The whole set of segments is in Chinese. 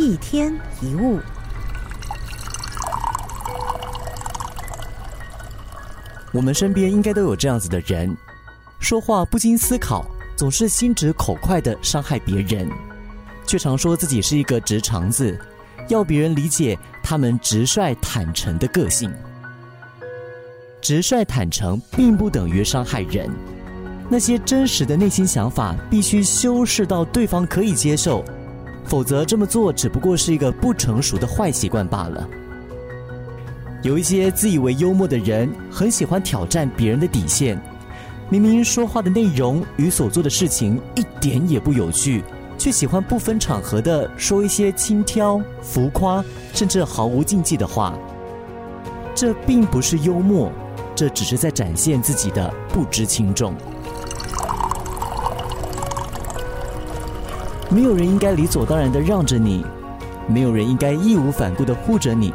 一天一物，我们身边应该都有这样子的人，说话不经思考，总是心直口快的伤害别人，却常说自己是一个直肠子，要别人理解他们直率坦诚的个性。直率坦诚并不等于伤害人，那些真实的内心想法必须修饰到对方可以接受，否则这么做只不过是一个不成熟的坏习惯罢了。有一些自以为幽默的人，很喜欢挑战别人的底线，明明说话的内容与所做的事情一点也不有趣，却喜欢不分场合的说一些轻佻、浮夸，甚至毫无禁忌的话。这并不是幽默。这只是在展现自己的不知轻重。没有人应该理所当然的让着你，没有人应该义无反顾的护着你，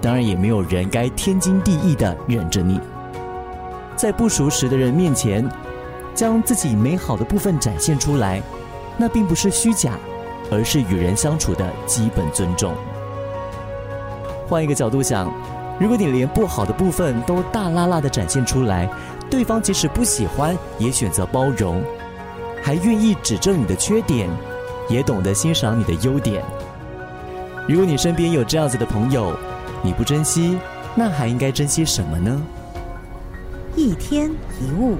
当然也没有人该天经地义的忍着你。在不熟识的人面前，将自己美好的部分展现出来，那并不是虚假，而是与人相处的基本尊重。换一个角度想。如果你连不好的部分都大拉拉的展现出来，对方即使不喜欢，也选择包容，还愿意指正你的缺点，也懂得欣赏你的优点。如果你身边有这样子的朋友，你不珍惜，那还应该珍惜什么呢？一天一物。